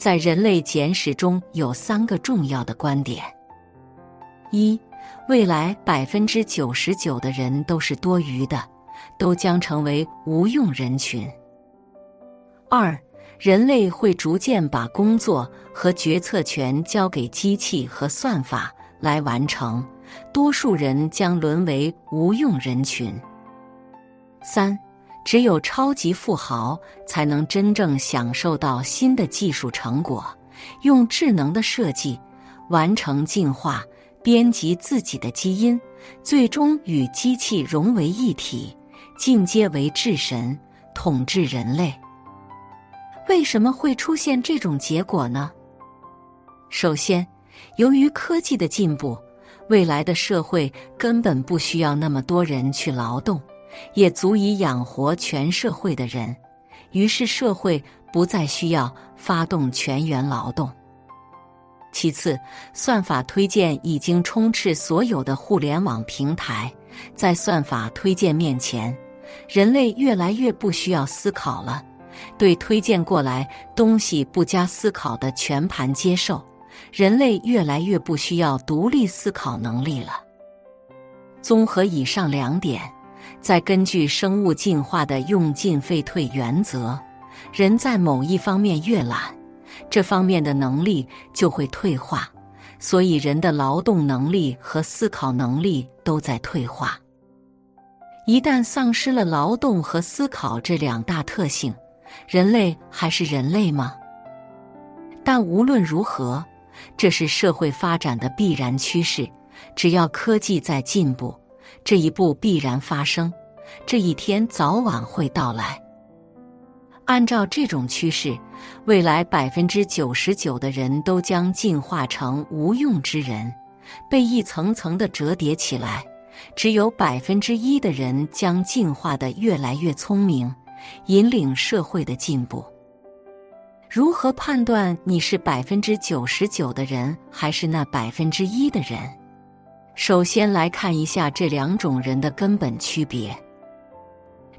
在人类简史中有三个重要的观点：一，未来百分之九十九的人都是多余的，都将成为无用人群；二，人类会逐渐把工作和决策权交给机器和算法来完成，多数人将沦为无用人群；三。只有超级富豪才能真正享受到新的技术成果，用智能的设计完成进化，编辑自己的基因，最终与机器融为一体，进阶为智神，统治人类。为什么会出现这种结果呢？首先，由于科技的进步，未来的社会根本不需要那么多人去劳动。也足以养活全社会的人，于是社会不再需要发动全员劳动。其次，算法推荐已经充斥所有的互联网平台，在算法推荐面前，人类越来越不需要思考了，对推荐过来东西不加思考的全盘接受，人类越来越不需要独立思考能力了。综合以上两点。再根据生物进化的用进废退原则，人在某一方面越懒，这方面的能力就会退化，所以人的劳动能力和思考能力都在退化。一旦丧失了劳动和思考这两大特性，人类还是人类吗？但无论如何，这是社会发展的必然趋势。只要科技在进步。这一步必然发生，这一天早晚会到来。按照这种趋势，未来百分之九十九的人都将进化成无用之人，被一层层的折叠起来。只有百分之一的人将进化的越来越聪明，引领社会的进步。如何判断你是百分之九十九的人，还是那百分之一的人？首先来看一下这两种人的根本区别。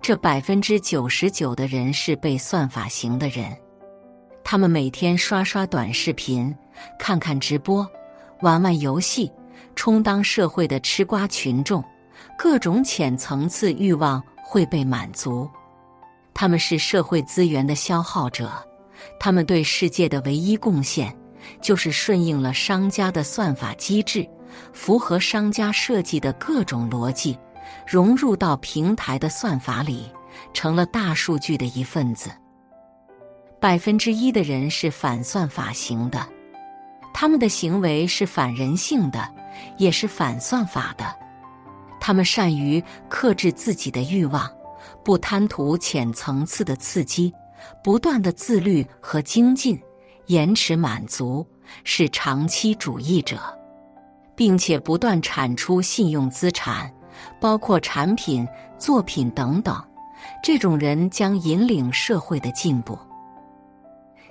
这百分之九十九的人是被算法型的人，他们每天刷刷短视频，看看直播，玩玩游戏，充当社会的吃瓜群众，各种浅层次欲望会被满足。他们是社会资源的消耗者，他们对世界的唯一贡献就是顺应了商家的算法机制。符合商家设计的各种逻辑，融入到平台的算法里，成了大数据的一份子。百分之一的人是反算法型的，他们的行为是反人性的，也是反算法的。他们善于克制自己的欲望，不贪图浅层次的刺激，不断的自律和精进，延迟满足，是长期主义者。并且不断产出信用资产，包括产品、作品等等。这种人将引领社会的进步。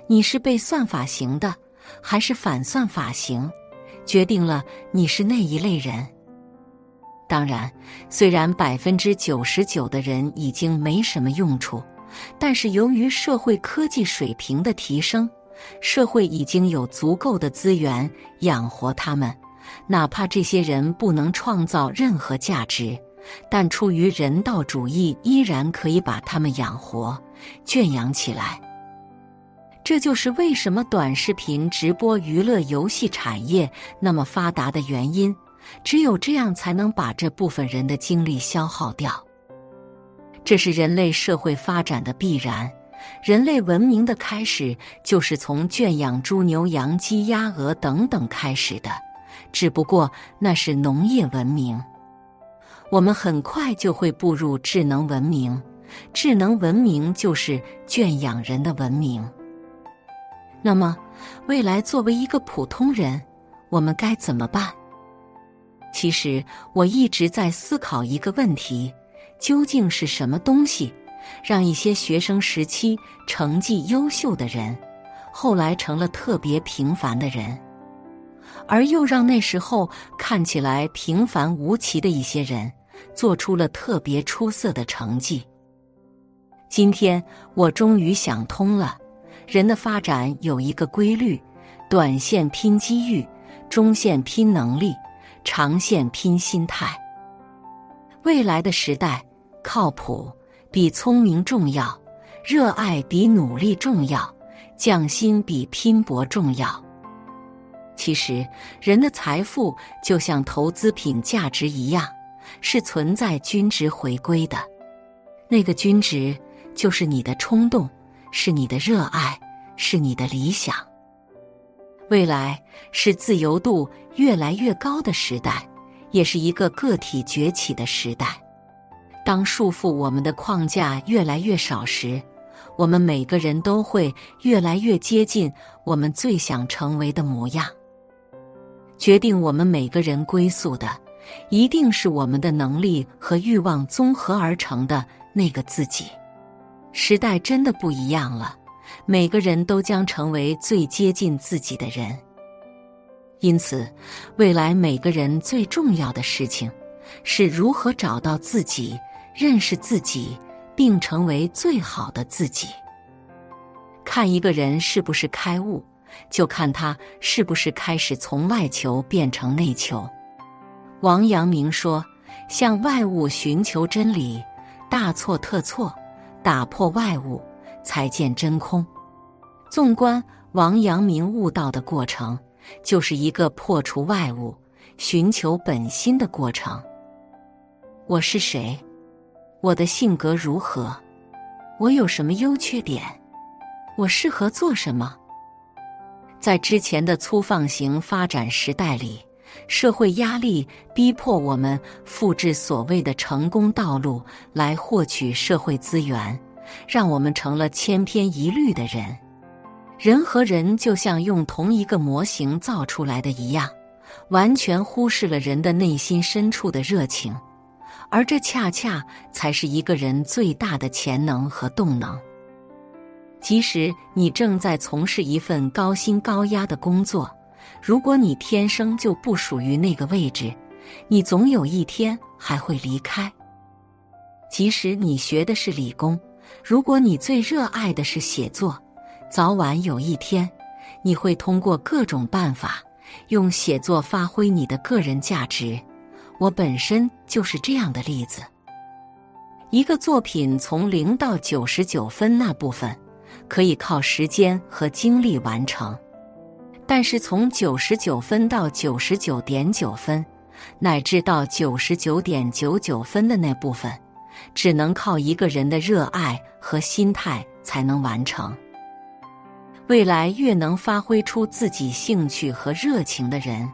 你是被算法型的，还是反算法型，决定了你是那一类人。当然，虽然百分之九十九的人已经没什么用处，但是由于社会科技水平的提升，社会已经有足够的资源养活他们。哪怕这些人不能创造任何价值，但出于人道主义，依然可以把他们养活、圈养起来。这就是为什么短视频直播、娱乐游戏产业那么发达的原因。只有这样，才能把这部分人的精力消耗掉。这是人类社会发展的必然，人类文明的开始就是从圈养猪牛羊鸡鸭鹅等等开始的，只不过那是农业文明。我们很快就会步入智能文明，智能文明就是圈养人的文明。那么，未来作为一个普通人，我们该怎么办？其实，我一直在思考一个问题：究竟是什么东西，让一些学生时期成绩优秀的人，后来成了特别平凡的人，而又让那时候看起来平凡无奇的一些人，做出了特别出色的成绩？今天，我终于想通了。人的发展有一个规律：短线拼机遇，中线拼能力，长线拼心态。未来的时代，靠谱比聪明重要，热爱比努力重要，匠心比拼搏重要。其实，人的财富就像投资品价值一样，是存在均值回归的。那个均值，就是你的冲动。是你的热爱，是你的理想。未来是自由度越来越高的时代，也是一个个体崛起的时代。当束缚我们的框架越来越少时，我们每个人都会越来越接近我们最想成为的模样。决定我们每个人归宿的，一定是我们的能力和欲望综合而成的那个自己。时代真的不一样了，每个人都将成为最接近自己的人。因此，未来每个人最重要的事情，是如何找到自己、认识自己，并成为最好的自己。看一个人是不是开悟，就看他是不是开始从外求变成内求。王阳明说：“向外物寻求真理，大错特错。”打破外物，才见真空。纵观王阳明悟道的过程，就是一个破除外物、寻求本心的过程。我是谁？我的性格如何？我有什么优缺点？我适合做什么？在之前的粗放型发展时代里，社会压力逼迫我们复制所谓的成功道路来获取社会资源，让我们成了千篇一律的人。人和人就像用同一个模型造出来的一样，完全忽视了人的内心深处的热情，而这恰恰才是一个人最大的潜能和动能。即使你正在从事一份高薪高压的工作。如果你天生就不属于那个位置，你总有一天还会离开。即使你学的是理工，如果你最热爱的是写作，早晚有一天，你会通过各种办法，用写作发挥你的个人价值。我本身就是这样的例子。一个作品从零到九十九分那部分，可以靠时间和精力完成。但是从九十九分到九十九点九分，乃至到九十九点九九分的那部分，只能靠一个人的热爱和心态才能完成。未来越能发挥出自己兴趣和热情的人，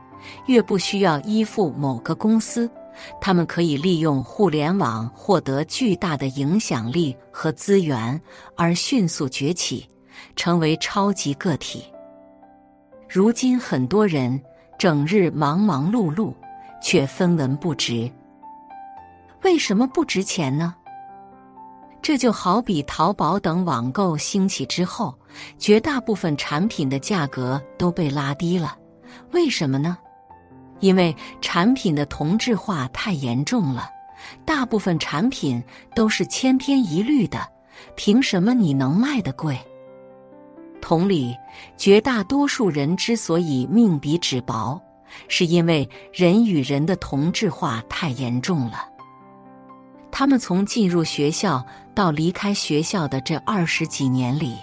越不需要依附某个公司，他们可以利用互联网获得巨大的影响力和资源，而迅速崛起，成为超级个体。如今很多人整日忙忙碌碌，却分文不值。为什么不值钱呢？这就好比淘宝等网购兴起之后，绝大部分产品的价格都被拉低了。为什么呢？因为产品的同质化太严重了，大部分产品都是千篇一律的，凭什么你能卖得贵？同理，绝大多数人之所以命比纸薄，是因为人与人的同质化太严重了。他们从进入学校到离开学校的这二十几年里，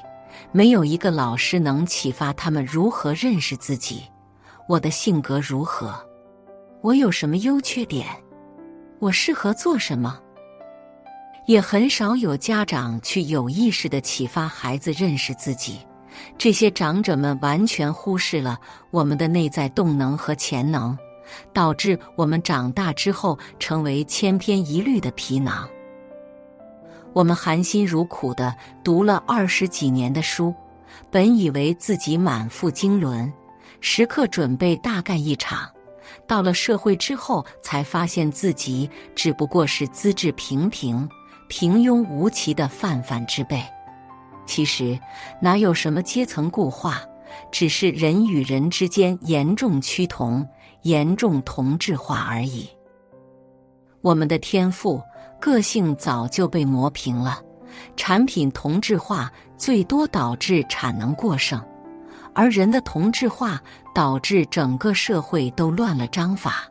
没有一个老师能启发他们如何认识自己。我的性格如何？我有什么优缺点？我适合做什么？也很少有家长去有意识的启发孩子认识自己。这些长者们完全忽视了我们的内在动能和潜能，导致我们长大之后成为千篇一律的皮囊。我们含辛茹苦的读了二十几年的书，本以为自己满腹经纶，时刻准备大干一场。到了社会之后，才发现自己只不过是资质平平、平庸无奇的泛泛之辈。其实哪有什么阶层固化，只是人与人之间严重趋同、严重同质化而已。我们的天赋、个性早就被磨平了，产品同质化最多导致产能过剩，而人的同质化导致整个社会都乱了章法，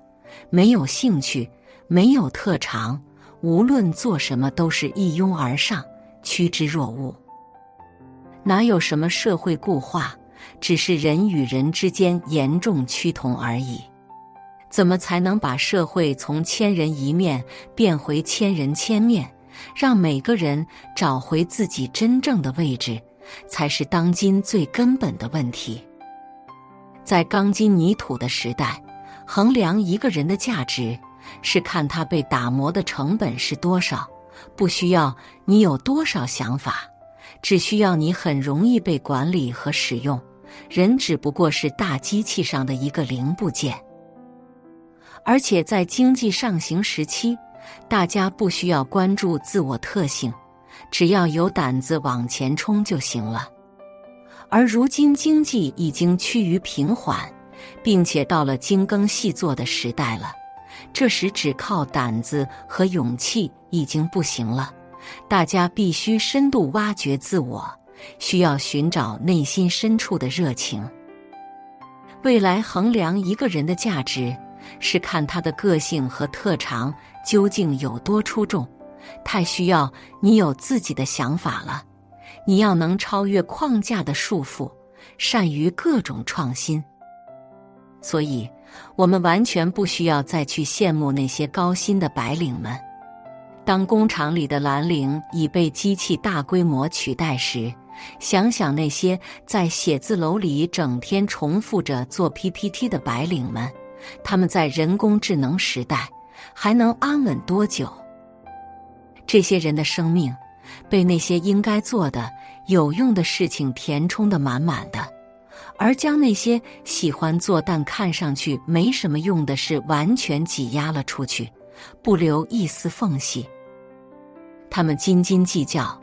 没有兴趣，没有特长，无论做什么都是一拥而上，趋之若鹜。哪有什么社会固化，只是人与人之间严重趋同而已。怎么才能把社会从千人一面变回千人千面，让每个人找回自己真正的位置，才是当今最根本的问题。在钢筋泥土的时代，衡量一个人的价值，是看他被打磨的成本是多少，不需要你有多少想法。只需要你很容易被管理和使用，人只不过是大机器上的一个零部件。而且在经济上行时期，大家不需要关注自我特性，只要有胆子往前冲就行了。而如今经济已经趋于平缓，并且到了精耕细作的时代了，这时只靠胆子和勇气已经不行了。大家必须深度挖掘自我，需要寻找内心深处的热情。未来衡量一个人的价值，是看他的个性和特长究竟有多出众。太需要你有自己的想法了，你要能超越框架的束缚，善于各种创新。所以，我们完全不需要再去羡慕那些高薪的白领们。当工厂里的蓝领已被机器大规模取代时，想想那些在写字楼里整天重复着做 PPT 的白领们，他们在人工智能时代还能安稳多久？这些人的生命被那些应该做的有用的事情填充的满满的，而将那些喜欢做但看上去没什么用的事完全挤压了出去，不留一丝缝隙。他们斤斤计较，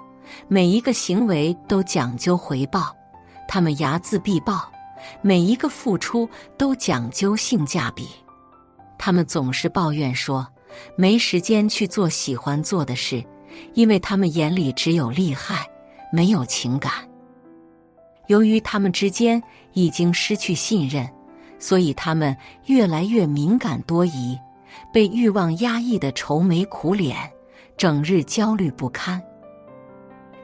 每一个行为都讲究回报；他们睚眦必报，每一个付出都讲究性价比。他们总是抱怨说没时间去做喜欢做的事，因为他们眼里只有利害，没有情感。由于他们之间已经失去信任，所以他们越来越敏感多疑，被欲望压抑的愁眉苦脸。整日焦虑不堪，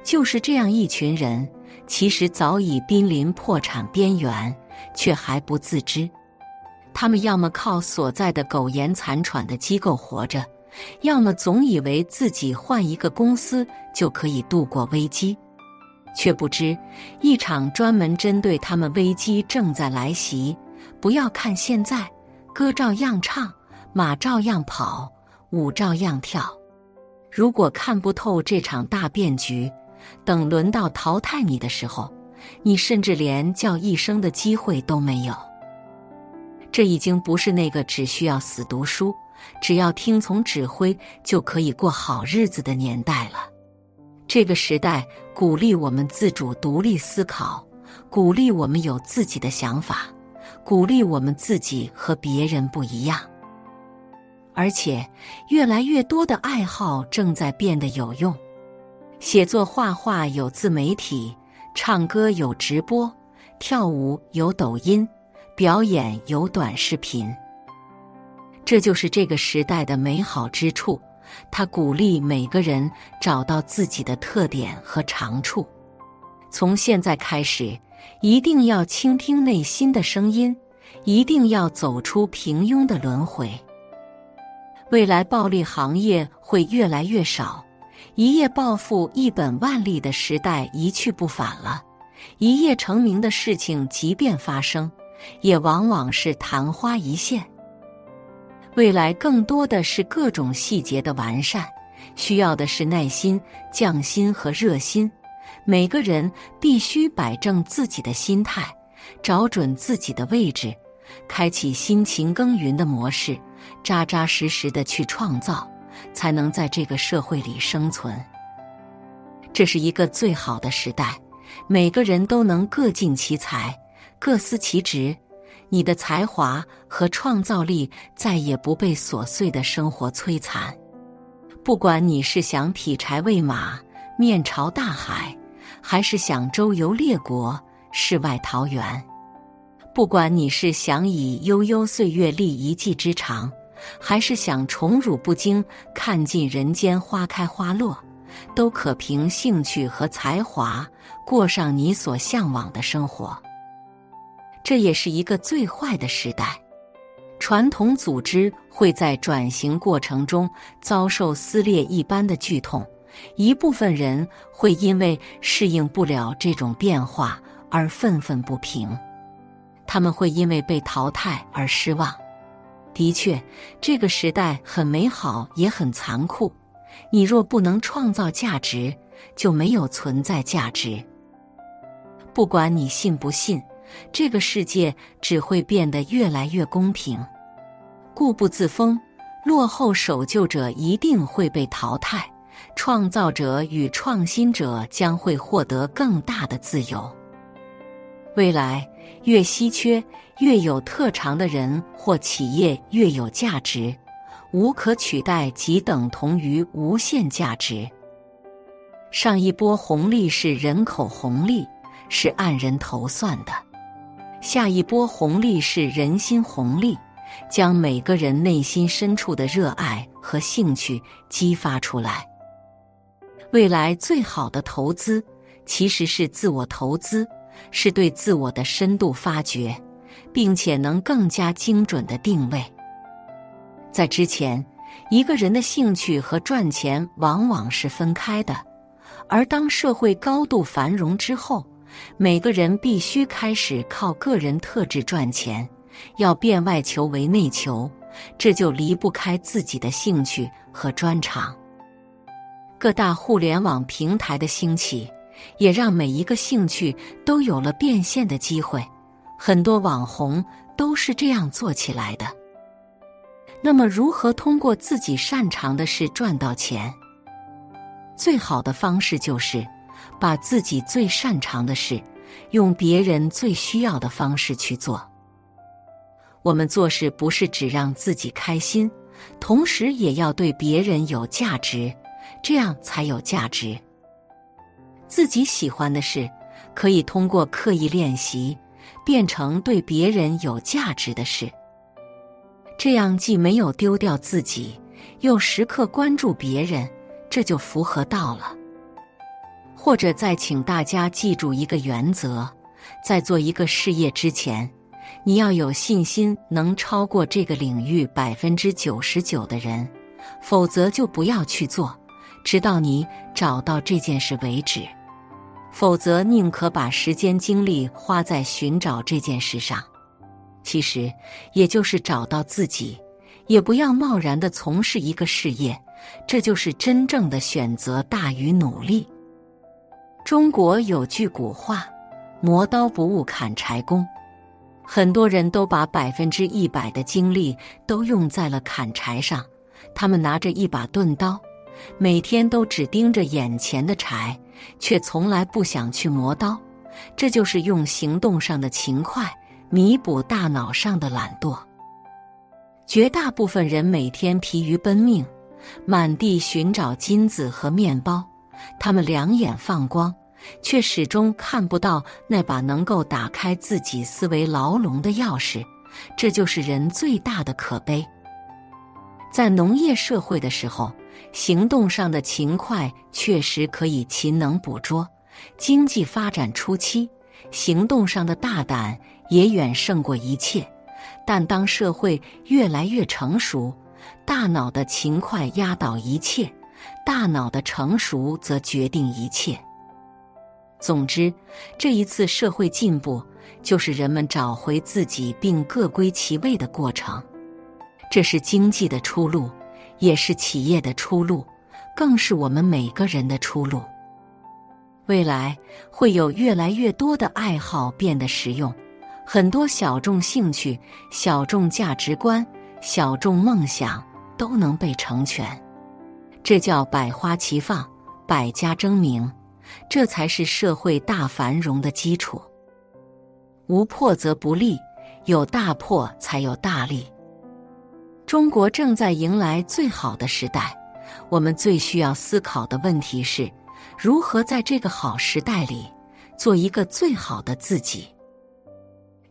就是这样一群人，其实早已濒临破产边缘，却还不自知。他们要么靠所在的苟延残喘的机构活着，要么总以为自己换一个公司就可以度过危机，却不知一场专门针对他们危机正在来袭。不要看现在，歌照样唱，马照样跑，舞照样跳。如果看不透这场大变局，等轮到淘汰你的时候，你甚至连叫一声的机会都没有。这已经不是那个只需要死读书、只要听从指挥就可以过好日子的年代了。这个时代鼓励我们自主独立思考，鼓励我们有自己的想法，鼓励我们自己和别人不一样。而且，越来越多的爱好正在变得有用。写作、画画有自媒体，唱歌有直播，跳舞有抖音，表演有短视频。这就是这个时代的美好之处。它鼓励每个人找到自己的特点和长处。从现在开始，一定要倾听内心的声音，一定要走出平庸的轮回。未来暴利行业会越来越少，一夜暴富、一本万利的时代一去不返了。一夜成名的事情，即便发生，也往往是昙花一现。未来更多的是各种细节的完善，需要的是耐心、匠心和热心。每个人必须摆正自己的心态，找准自己的位置，开启辛勤耕耘的模式，扎扎实实的去创造，才能在这个社会里生存。这是一个最好的时代。每个人都能各尽其才，各司其职。你的才华和创造力再也不被琐碎的生活摧残。不管你是想劈柴喂马、面朝大海，还是想周游列国、世外桃源；不管你是想以悠悠岁月立一技之长，还是想宠辱不惊、看尽人间花开花落。都可凭兴趣和才华过上你所向往的生活。这也是一个最坏的时代，传统组织会在转型过程中遭受撕裂一般的剧痛，一部分人会因为适应不了这种变化而愤愤不平，他们会因为被淘汰而失望。的确，这个时代很美好，也很残酷。你若不能创造价值，就没有存在价值。不管你信不信，这个世界只会变得越来越公平。固步自封、落后守旧者一定会被淘汰，创造者与创新者将会获得更大的自由。未来越稀缺、越有特长的人或企业越有价值。无可取代即等同于无限价值。上一波红利是人口红利，是按人头算的；下一波红利是人心红利，将每个人内心深处的热爱和兴趣激发出来。未来最好的投资其实是自我投资，是对自我的深度发掘，并且能更加精准的定位。在之前，一个人的兴趣和赚钱往往是分开的，而当社会高度繁荣之后，每个人必须开始靠个人特质赚钱，要变外求为内求，这就离不开自己的兴趣和专长。各大互联网平台的兴起，也让每一个兴趣都有了变现的机会，很多网红都是这样做起来的。那么，如何通过自己擅长的事赚到钱？最好的方式就是把自己最擅长的事，用别人最需要的方式去做。我们做事不是只让自己开心，同时也要对别人有价值，这样才有价值。自己喜欢的事，可以通过刻意练习，变成对别人有价值的事。这样既没有丢掉自己，又时刻关注别人，这就符合道了。或者再请大家记住一个原则：在做一个事业之前，你要有信心能超过这个领域百分之九十九的人，否则就不要去做，直到你找到这件事为止。否则，宁可把时间精力花在寻找这件事上。其实，也就是找到自己，也不要贸然的从事一个事业，这就是真正的选择大于努力。中国有句古话：“磨刀不误砍柴工。”很多人都把百分之一百的精力都用在了砍柴上，他们拿着一把钝刀，每天都只盯着眼前的柴，却从来不想去磨刀。这就是用行动上的勤快。弥补大脑上的懒惰。绝大部分人每天疲于奔命，满地寻找金子和面包，他们两眼放光，却始终看不到那把能够打开自己思维牢笼的钥匙。这就是人最大的可悲。在农业社会的时候，行动上的勤快确实可以勤能捕捉；经济发展初期，行动上的大胆。也远胜过一切，但当社会越来越成熟，大脑的勤快压倒一切，大脑的成熟则决定一切。总之，这一次社会进步就是人们找回自己并各归其位的过程。这是经济的出路，也是企业的出路，更是我们每个人的出路。未来会有越来越多的爱好变得实用，很多小众兴趣、小众价值观、小众梦想都能被成全。这叫百花齐放，百家争鸣。这才是社会大繁荣的基础。无破则不立，有大破才有大立。中国正在迎来最好的时代，我们最需要思考的问题是：如何在这个好时代里做一个最好的自己？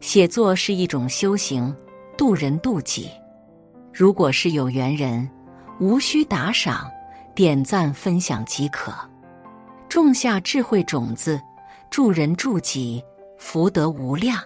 写作是一种修行，渡人渡己。如果是有缘人，无需打赏、点赞、分享即可。种下智慧种子，助人助己，福德无量。